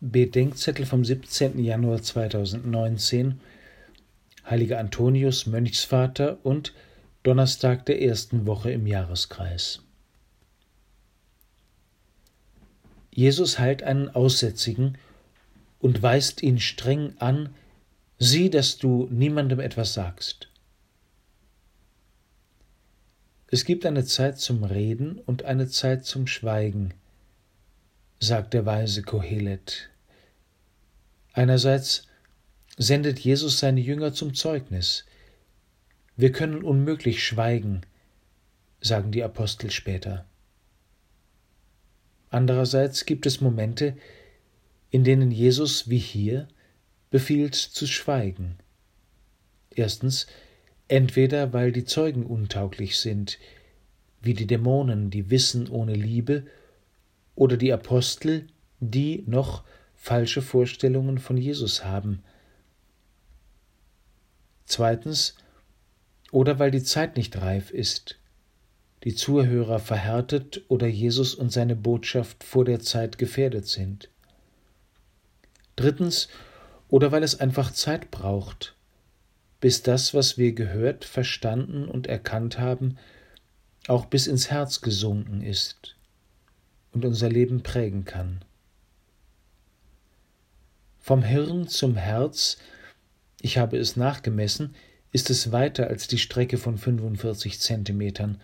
Bedenkzettel vom 17. Januar 2019 Heiliger Antonius, Mönchsvater und Donnerstag der ersten Woche im Jahreskreis. Jesus heilt einen Aussätzigen und weist ihn streng an, sieh, dass du niemandem etwas sagst. Es gibt eine Zeit zum Reden und eine Zeit zum Schweigen, sagt der weise Kohelet. Einerseits sendet Jesus seine Jünger zum Zeugnis. Wir können unmöglich schweigen, sagen die Apostel später. Andererseits gibt es Momente, in denen Jesus wie hier befiehlt zu schweigen. Erstens, entweder weil die Zeugen untauglich sind, wie die Dämonen, die wissen ohne Liebe, oder die Apostel, die noch falsche Vorstellungen von Jesus haben. Zweitens, oder weil die Zeit nicht reif ist, die Zuhörer verhärtet oder Jesus und seine Botschaft vor der Zeit gefährdet sind. Drittens, oder weil es einfach Zeit braucht, bis das, was wir gehört, verstanden und erkannt haben, auch bis ins Herz gesunken ist und unser Leben prägen kann. Vom Hirn zum Herz, ich habe es nachgemessen, ist es weiter als die Strecke von 45 Zentimetern.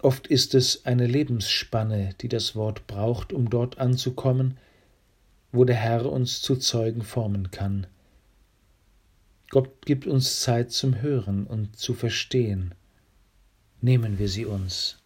Oft ist es eine Lebensspanne, die das Wort braucht, um dort anzukommen, wo der Herr uns zu Zeugen formen kann. Gott gibt uns Zeit zum Hören und zu verstehen. Nehmen wir sie uns.